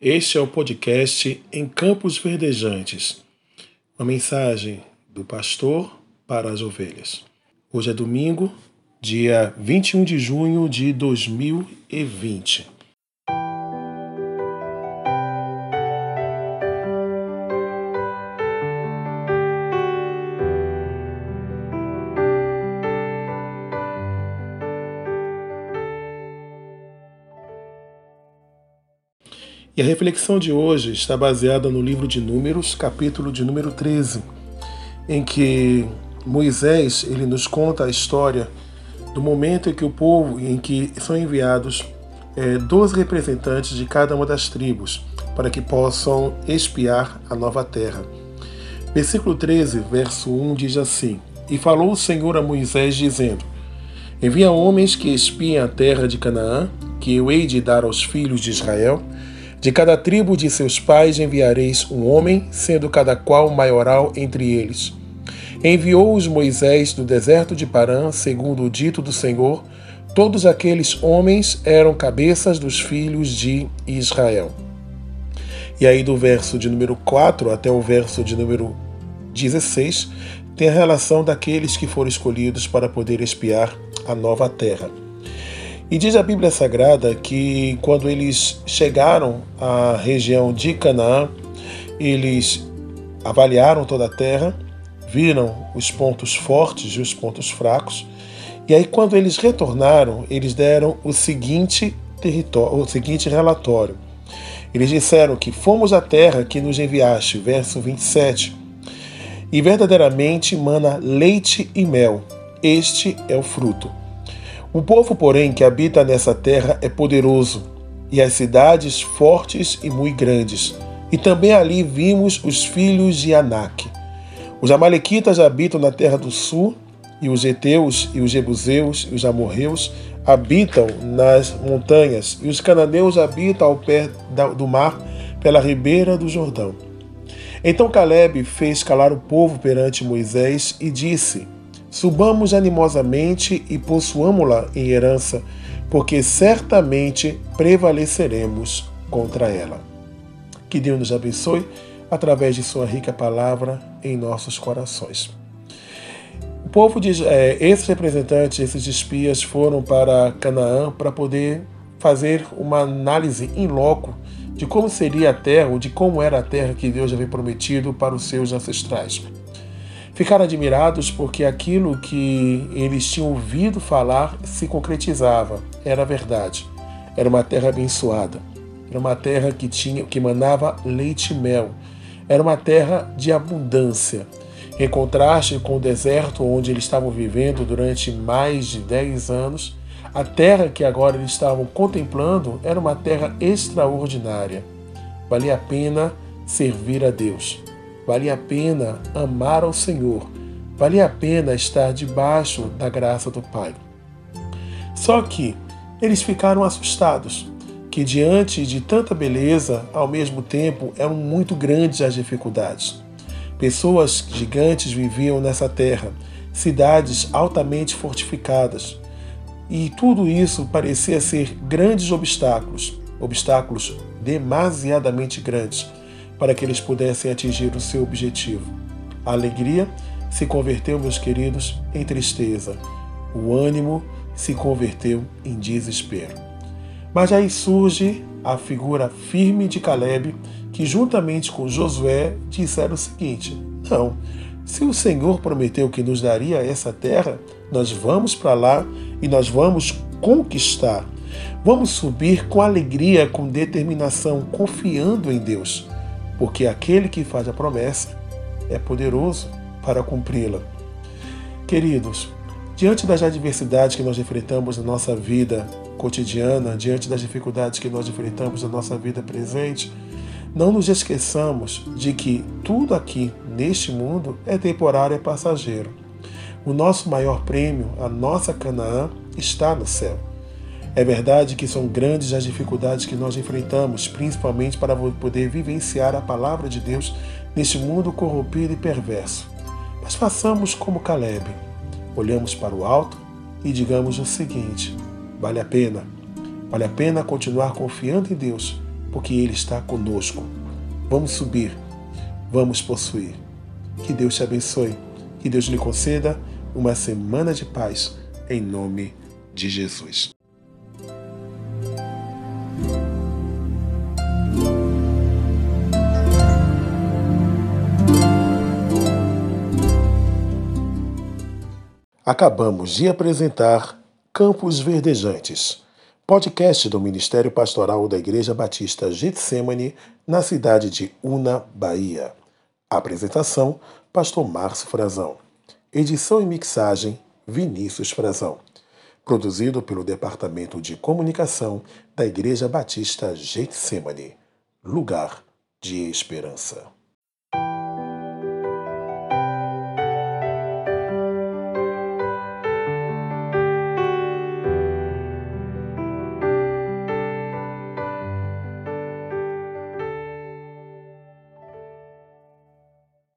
Este é o podcast Em Campos Verdejantes, uma mensagem do pastor para as ovelhas. Hoje é domingo, dia 21 de junho de 2020. E a reflexão de hoje está baseada no livro de Números, capítulo de número 13, em que Moisés ele nos conta a história do momento em que o povo, em que são enviados é, 12 representantes de cada uma das tribos para que possam espiar a nova terra. Versículo 13, verso 1 diz assim: E falou o Senhor a Moisés, dizendo: Envia homens que espiem a terra de Canaã, que eu hei de dar aos filhos de Israel de cada tribo de seus pais enviareis um homem, sendo cada qual maioral entre eles. Enviou-os Moisés do deserto de Parã, segundo o dito do Senhor. Todos aqueles homens eram cabeças dos filhos de Israel. E aí, do verso de número 4 até o verso de número 16, tem a relação daqueles que foram escolhidos para poder espiar a nova terra. E diz a Bíblia Sagrada que quando eles chegaram à região de Canaã, eles avaliaram toda a terra, viram os pontos fortes e os pontos fracos, e aí quando eles retornaram, eles deram o seguinte território, o seguinte relatório. Eles disseram que fomos à terra que nos enviaste, verso 27, e verdadeiramente mana leite e mel. Este é o fruto. O povo, porém, que habita nessa terra é poderoso, e as cidades fortes e muito grandes. E também ali vimos os filhos de Anak. Os amalequitas habitam na terra do sul, e os heteus e os jebuseus e os amorreus habitam nas montanhas, e os cananeus habitam ao pé do mar, pela ribeira do Jordão. Então Caleb fez calar o povo perante Moisés e disse: Subamos animosamente e possuamo-la em herança, porque certamente prevaleceremos contra ela. Que Deus nos abençoe através de Sua rica palavra em nossos corações. O povo de é, esses representantes, esses espias, foram para Canaã para poder fazer uma análise em loco de como seria a terra, ou de como era a terra que Deus havia prometido para os seus ancestrais. Ficaram admirados porque aquilo que eles tinham ouvido falar se concretizava, era verdade. Era uma terra abençoada. Era uma terra que tinha que manava leite e mel. Era uma terra de abundância. Em contraste com o deserto onde eles estavam vivendo durante mais de 10 anos, a terra que agora eles estavam contemplando era uma terra extraordinária. Valia a pena servir a Deus. Valia a pena amar ao Senhor, valia a pena estar debaixo da graça do Pai. Só que eles ficaram assustados, que diante de tanta beleza, ao mesmo tempo eram muito grandes as dificuldades. Pessoas gigantes viviam nessa terra, cidades altamente fortificadas, e tudo isso parecia ser grandes obstáculos, obstáculos demasiadamente grandes para que eles pudessem atingir o seu objetivo. A alegria se converteu, meus queridos, em tristeza. O ânimo se converteu em desespero. Mas aí surge a figura firme de Caleb, que juntamente com Josué disseram o seguinte: Não, se o Senhor prometeu que nos daria essa terra, nós vamos para lá e nós vamos conquistar. Vamos subir com alegria, com determinação, confiando em Deus porque aquele que faz a promessa é poderoso para cumpri-la. Queridos, diante das adversidades que nós enfrentamos na nossa vida cotidiana, diante das dificuldades que nós enfrentamos na nossa vida presente, não nos esqueçamos de que tudo aqui neste mundo é temporário e passageiro. O nosso maior prêmio, a nossa Canaã, está no céu. É verdade que são grandes as dificuldades que nós enfrentamos, principalmente para poder vivenciar a palavra de Deus neste mundo corrompido e perverso. Mas façamos como Caleb. Olhamos para o alto e digamos o seguinte: vale a pena. Vale a pena continuar confiando em Deus, porque Ele está conosco. Vamos subir, vamos possuir. Que Deus te abençoe, que Deus lhe conceda uma semana de paz, em nome de Jesus. Acabamos de apresentar Campos Verdejantes, podcast do Ministério Pastoral da Igreja Batista Getsemane, na cidade de Una, Bahia. Apresentação: Pastor Márcio Frazão. Edição e mixagem: Vinícius Frazão. Produzido pelo Departamento de Comunicação da Igreja Batista Getsemane. Lugar de Esperança.